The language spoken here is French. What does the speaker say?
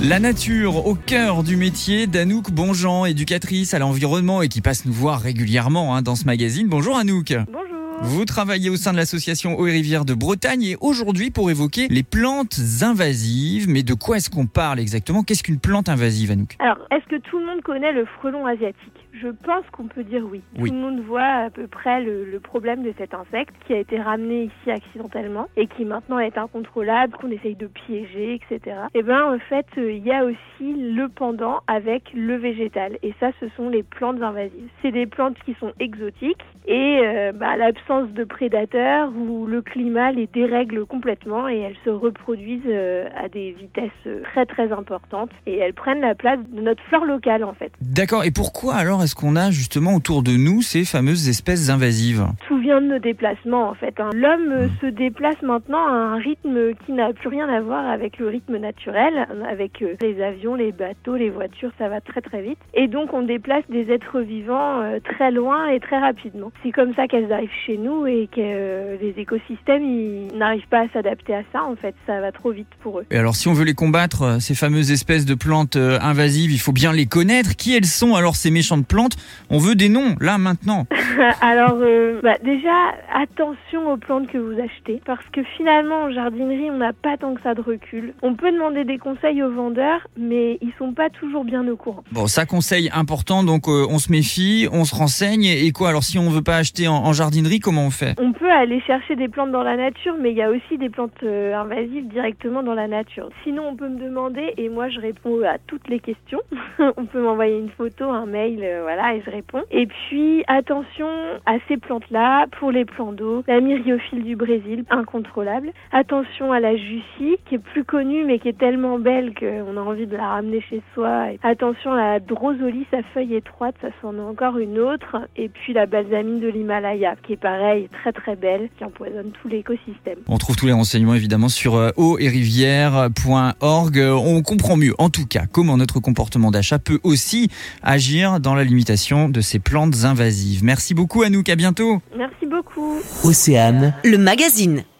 La nature au cœur du métier d'Anouk Bonjean, éducatrice à l'environnement et qui passe nous voir régulièrement hein, dans ce magazine. Bonjour Anouk. Bonjour. Vous travaillez au sein de l'association Eau et Rivières de Bretagne et aujourd'hui pour évoquer les plantes invasives. Mais de quoi est-ce qu'on parle exactement? Qu'est-ce qu'une plante invasive, Anouk? Alors, est-ce que tout le monde connaît le frelon asiatique? Je pense qu'on peut dire oui. Oui. Tout le monde voit à peu près le, le problème de cet insecte qui a été ramené ici accidentellement et qui maintenant est incontrôlable, qu'on essaye de piéger, etc. Et ben en fait, euh, il y a aussi le pendant avec le végétal. Et ça, ce sont les plantes invasives. C'est des plantes qui sont exotiques et euh, bah, l'absence de prédateurs ou le climat les dérègle complètement et elles se reproduisent euh, à des vitesses très très importantes et elles prennent la place de notre flore locale en fait. D'accord. Et pourquoi alors est-ce qu'on a justement autour de nous ces fameuses espèces invasives? Tout vient de nos déplacements en fait. hein. L'homme euh, Mm. se déplace maintenant à un rythme qui n'a plus rien à voir avec le rythme naturel, avec euh, les avions, les bateaux, les voitures, ça va très très vite. Et donc on déplace des êtres vivants euh, très loin et très rapidement. C'est comme ça qu'elles arrivent chez nous et que les écosystèmes ils n'arrivent pas à s'adapter à ça en fait. Ça va trop vite pour eux. Et alors si on veut les combattre, ces fameuses espèces de plantes invasives, il faut bien les connaître. Qui elles sont alors ces méchantes plantes On veut des noms, là, maintenant. Alors euh, bah, déjà attention aux plantes que vous achetez parce que finalement en jardinerie on n'a pas tant que ça de recul. On peut demander des conseils aux vendeurs mais ils sont pas toujours bien au courant. Bon, ça conseil important, donc euh, on se méfie, on se renseigne. Et quoi Alors si on veut pas acheter en, en jardinerie, comment on fait? On peut aller chercher des plantes dans la nature mais il y a aussi des plantes euh, invasives directement dans la nature. Sinon on peut me demander et moi je réponds à toutes les questions. on peut m'envoyer une photo, un mail, euh, voilà et je réponds. Et puis attention à ces plantes là pour les plans d'eau, la myriophile du Brésil, incontrôlable. Attention à la jussie qui est plus connue mais qui est tellement belle qu'on a envie de la ramener chez soi. Et attention à la drosolie, sa feuille étroite, ça c'en est encore une autre. Et puis la balsamine de l'Himalaya qui est pareil, très très belle, qui empoisonne tout l'écosystème. On trouve tous les renseignements évidemment sur euh, eau-et-rivière.org. Euh, On comprend mieux, en tout cas, comment notre comportement d'achat peut aussi agir dans la limitation de ces plantes invasives. Merci beaucoup Anouk, à bientôt. Merci beaucoup. Océane Le magazine.